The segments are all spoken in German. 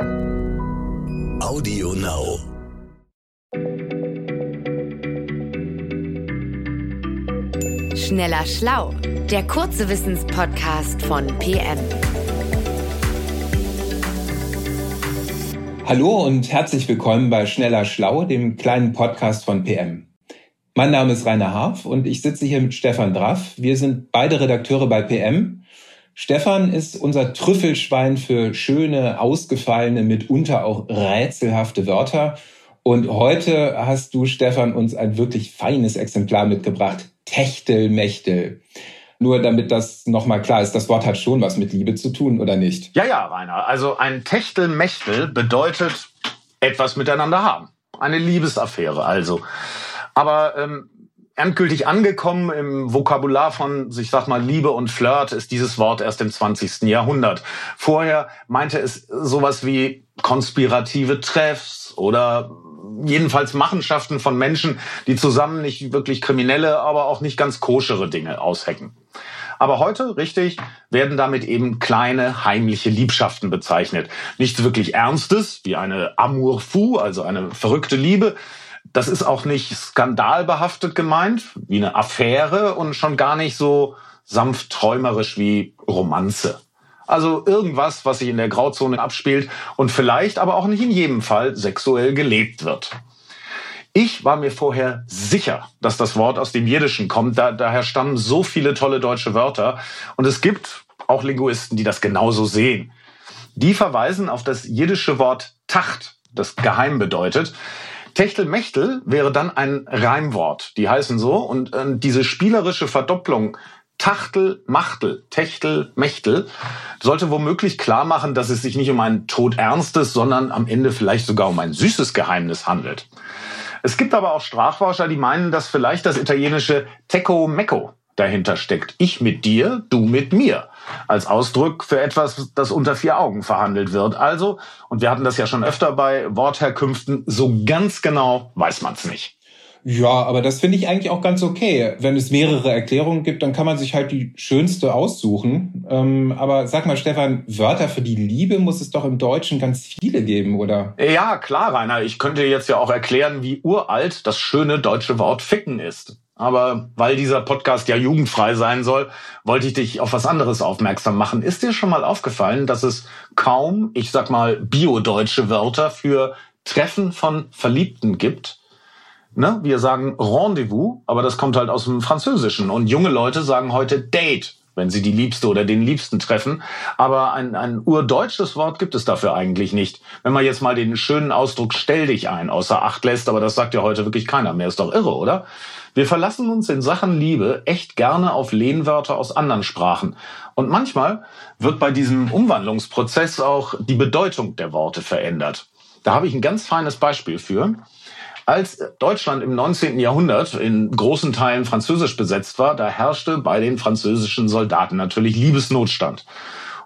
Audio Now. Schneller Schlau, der kurze Wissenspodcast von PM. Hallo und herzlich willkommen bei Schneller Schlau, dem kleinen Podcast von PM. Mein Name ist Rainer Harf und ich sitze hier mit Stefan Draff. Wir sind beide Redakteure bei PM. Stefan ist unser Trüffelschwein für schöne, ausgefallene, mitunter auch rätselhafte Wörter. Und heute hast du, Stefan, uns ein wirklich feines Exemplar mitgebracht. Techtelmechtel. Nur damit das nochmal klar ist, das Wort hat schon was mit Liebe zu tun, oder nicht? Ja, ja, Rainer. Also ein Techtelmechtel bedeutet etwas miteinander haben. Eine Liebesaffäre also. Aber ähm, endgültig angekommen im Vokabular von, ich sag mal, Liebe und Flirt ist dieses Wort erst im 20. Jahrhundert. Vorher meinte es sowas wie konspirative Treffs oder jedenfalls Machenschaften von Menschen, die zusammen nicht wirklich kriminelle, aber auch nicht ganz koschere Dinge aushecken. Aber heute, richtig, werden damit eben kleine heimliche Liebschaften bezeichnet. Nichts wirklich Ernstes, wie eine Amour fou, also eine verrückte Liebe. Das ist auch nicht skandalbehaftet gemeint, wie eine Affäre und schon gar nicht so sanft träumerisch wie Romanze. Also irgendwas, was sich in der Grauzone abspielt und vielleicht aber auch nicht in jedem Fall sexuell gelebt wird. Ich war mir vorher sicher, dass das Wort aus dem Jiddischen kommt. Da, daher stammen so viele tolle deutsche Wörter. Und es gibt auch Linguisten, die das genauso sehen. Die verweisen auf das jiddische Wort Tacht, das geheim bedeutet. Techtelmechtel wäre dann ein Reimwort. Die heißen so. Und äh, diese spielerische Verdopplung Tachtel, Machtel, Techtel, Mechtel sollte womöglich klar machen, dass es sich nicht um ein todernstes, sondern am Ende vielleicht sogar um ein süßes Geheimnis handelt. Es gibt aber auch Sprachforscher, die meinen, dass vielleicht das italienische Tecco Mecco dahinter steckt. Ich mit dir, du mit mir. Als Ausdruck für etwas, das unter vier Augen verhandelt wird. Also, und wir hatten das ja schon öfter bei Wortherkünften, so ganz genau weiß man es nicht. Ja, aber das finde ich eigentlich auch ganz okay. Wenn es mehrere Erklärungen gibt, dann kann man sich halt die schönste aussuchen. Ähm, aber sag mal, Stefan, Wörter für die Liebe muss es doch im Deutschen ganz viele geben, oder? Ja, klar, Rainer. Ich könnte jetzt ja auch erklären, wie uralt das schöne deutsche Wort ficken ist. Aber weil dieser Podcast ja jugendfrei sein soll, wollte ich dich auf was anderes aufmerksam machen. Ist dir schon mal aufgefallen, dass es kaum, ich sag mal, biodeutsche Wörter für Treffen von Verliebten gibt? Ne? Wir sagen Rendezvous, aber das kommt halt aus dem Französischen. Und junge Leute sagen heute Date, wenn sie die Liebste oder den Liebsten treffen. Aber ein, ein urdeutsches Wort gibt es dafür eigentlich nicht. Wenn man jetzt mal den schönen Ausdruck stell dich ein außer Acht lässt, aber das sagt ja heute wirklich keiner mehr. Ist doch irre, oder? Wir verlassen uns in Sachen Liebe echt gerne auf Lehnwörter aus anderen Sprachen. Und manchmal wird bei diesem Umwandlungsprozess auch die Bedeutung der Worte verändert. Da habe ich ein ganz feines Beispiel für. Als Deutschland im 19. Jahrhundert in großen Teilen französisch besetzt war, da herrschte bei den französischen Soldaten natürlich Liebesnotstand.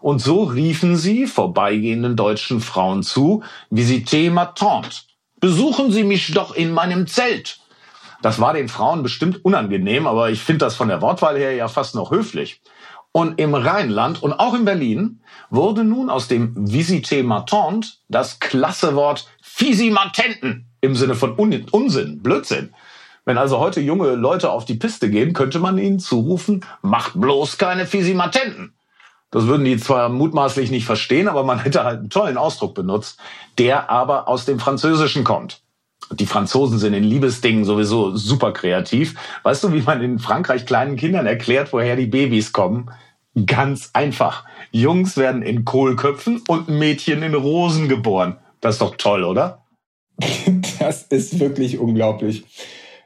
Und so riefen sie vorbeigehenden deutschen Frauen zu, visitez ma tante. Besuchen Sie mich doch in meinem Zelt. Das war den Frauen bestimmt unangenehm, aber ich finde das von der Wortwahl her ja fast noch höflich. Und im Rheinland und auch in Berlin wurde nun aus dem Visite ma tante das klasse Wort Fisimatenten im Sinne von Un Unsinn, Blödsinn. Wenn also heute junge Leute auf die Piste gehen, könnte man ihnen zurufen, macht bloß keine Fisimatenten. Das würden die zwar mutmaßlich nicht verstehen, aber man hätte halt einen tollen Ausdruck benutzt, der aber aus dem Französischen kommt. Die Franzosen sind in Liebesdingen sowieso super kreativ. Weißt du, wie man in Frankreich kleinen Kindern erklärt, woher die Babys kommen? Ganz einfach. Jungs werden in Kohlköpfen und Mädchen in Rosen geboren. Das ist doch toll, oder? Das ist wirklich unglaublich.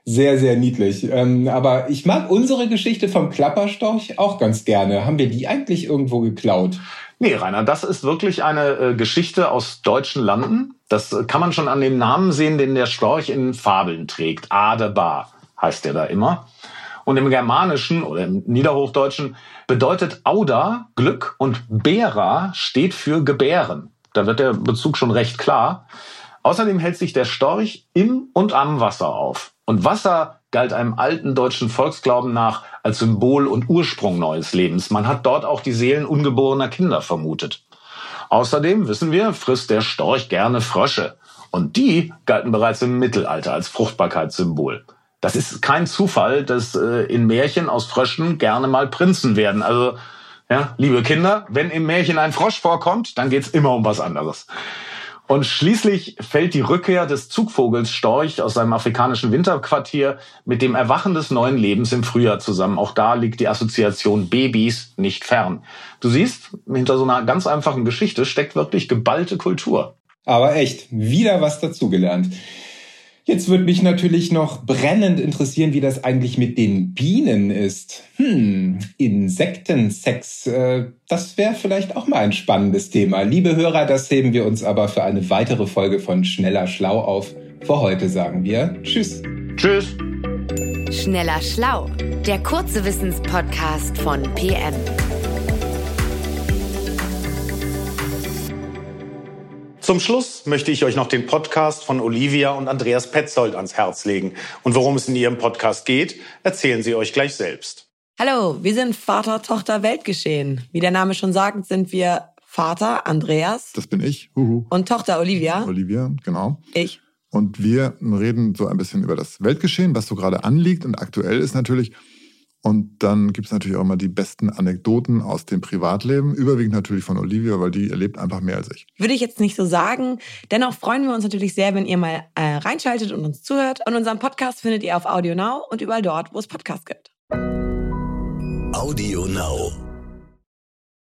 Sehr, sehr niedlich. Ähm, aber ich mag unsere Geschichte vom Klapperstorch auch ganz gerne. Haben wir die eigentlich irgendwo geklaut? Nee, Rainer, das ist wirklich eine äh, Geschichte aus deutschen Landen. Das äh, kann man schon an dem Namen sehen, den der Storch in Fabeln trägt. Adebar heißt der da immer. Und im Germanischen oder im Niederhochdeutschen bedeutet Auda Glück und Bera steht für Gebären. Da wird der Bezug schon recht klar. Außerdem hält sich der Storch im und am Wasser auf. Und Wasser galt einem alten deutschen Volksglauben nach als Symbol und Ursprung neues Lebens. Man hat dort auch die Seelen ungeborener Kinder vermutet. Außerdem wissen wir, frisst der Storch gerne Frösche. Und die galten bereits im Mittelalter als Fruchtbarkeitssymbol. Das ist kein Zufall, dass äh, in Märchen aus Fröschen gerne mal Prinzen werden. Also, ja, liebe Kinder, wenn im Märchen ein Frosch vorkommt, dann geht's immer um was anderes. Und schließlich fällt die Rückkehr des Zugvogels Storch aus seinem afrikanischen Winterquartier mit dem Erwachen des neuen Lebens im Frühjahr zusammen. Auch da liegt die Assoziation Babys nicht fern. Du siehst, hinter so einer ganz einfachen Geschichte steckt wirklich geballte Kultur. Aber echt, wieder was dazugelernt. Jetzt würde mich natürlich noch brennend interessieren, wie das eigentlich mit den Bienen ist. Hm, Insektensex, äh, das wäre vielleicht auch mal ein spannendes Thema. Liebe Hörer, das heben wir uns aber für eine weitere Folge von Schneller Schlau auf. Für heute sagen wir Tschüss. Tschüss. Schneller Schlau, der kurze Wissenspodcast von PM. Zum Schluss möchte ich euch noch den Podcast von Olivia und Andreas Petzold ans Herz legen. Und worum es in ihrem Podcast geht, erzählen sie euch gleich selbst. Hallo, wir sind Vater, Tochter, Weltgeschehen. Wie der Name schon sagt, sind wir Vater Andreas. Das bin ich. Huhu. Und Tochter Olivia. Olivia, genau. Ich. Und wir reden so ein bisschen über das Weltgeschehen, was so gerade anliegt und aktuell ist natürlich. Und dann gibt es natürlich auch immer die besten Anekdoten aus dem Privatleben, überwiegend natürlich von Olivia, weil die erlebt einfach mehr als ich. Würde ich jetzt nicht so sagen. Dennoch freuen wir uns natürlich sehr, wenn ihr mal äh, reinschaltet und uns zuhört. Und unseren Podcast findet ihr auf Audio Now und überall dort, wo es Podcasts gibt. Audio Now.